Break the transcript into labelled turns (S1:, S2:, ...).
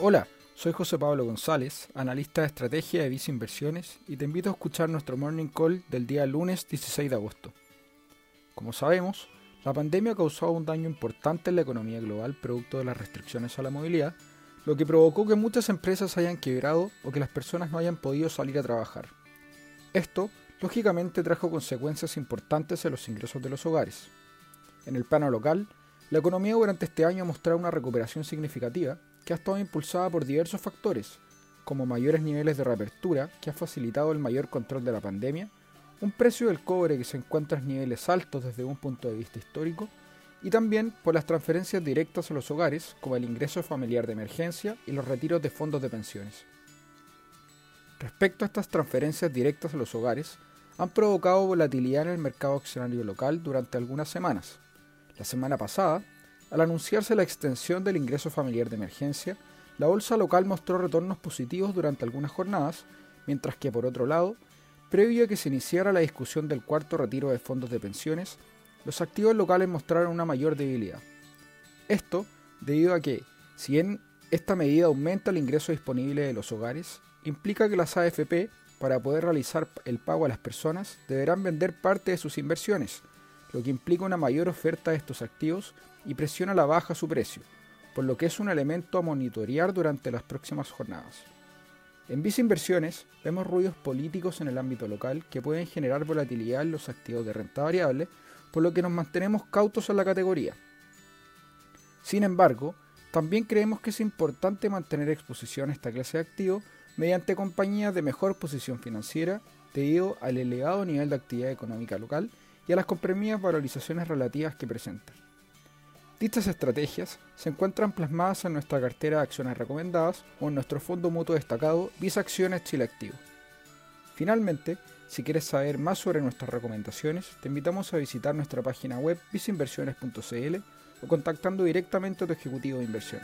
S1: Hola, soy José Pablo González, analista de estrategia de Visa Inversiones y te invito a escuchar nuestro morning call del día lunes 16 de agosto. Como sabemos, la pandemia ha causado un daño importante en la economía global producto de las restricciones a la movilidad, lo que provocó que muchas empresas hayan quebrado o que las personas no hayan podido salir a trabajar. Esto, lógicamente, trajo consecuencias importantes en los ingresos de los hogares. En el plano local, la economía durante este año ha mostrado una recuperación significativa que ha estado impulsada por diversos factores, como mayores niveles de reapertura que ha facilitado el mayor control de la pandemia, un precio del cobre que se encuentra en niveles altos desde un punto de vista histórico, y también por las transferencias directas a los hogares, como el ingreso familiar de emergencia y los retiros de fondos de pensiones. Respecto a estas transferencias directas a los hogares, han provocado volatilidad en el mercado accionario local durante algunas semanas. La semana pasada, al anunciarse la extensión del ingreso familiar de emergencia, la bolsa local mostró retornos positivos durante algunas jornadas, mientras que por otro lado, previo a que se iniciara la discusión del cuarto retiro de fondos de pensiones, los activos locales mostraron una mayor debilidad. Esto debido a que, si bien esta medida aumenta el ingreso disponible de los hogares, implica que las AFP, para poder realizar el pago a las personas, deberán vender parte de sus inversiones, lo que implica una mayor oferta de estos activos y presiona a la baja su precio, por lo que es un elemento a monitorear durante las próximas jornadas. En Visa Inversiones vemos ruidos políticos en el ámbito local que pueden generar volatilidad en los activos de renta variable, por lo que nos mantenemos cautos en la categoría. Sin embargo, también creemos que es importante mantener exposición a esta clase de activos mediante compañías de mejor posición financiera debido al elevado nivel de actividad económica local y a las comprimidas valorizaciones relativas que presentan. Dichas estrategias se encuentran plasmadas en nuestra cartera de acciones recomendadas o en nuestro fondo mutuo destacado Visa Acciones Chile Activo. Finalmente, si quieres saber más sobre nuestras recomendaciones, te invitamos a visitar nuestra página web visainversiones.cl o contactando directamente a tu ejecutivo de inversión.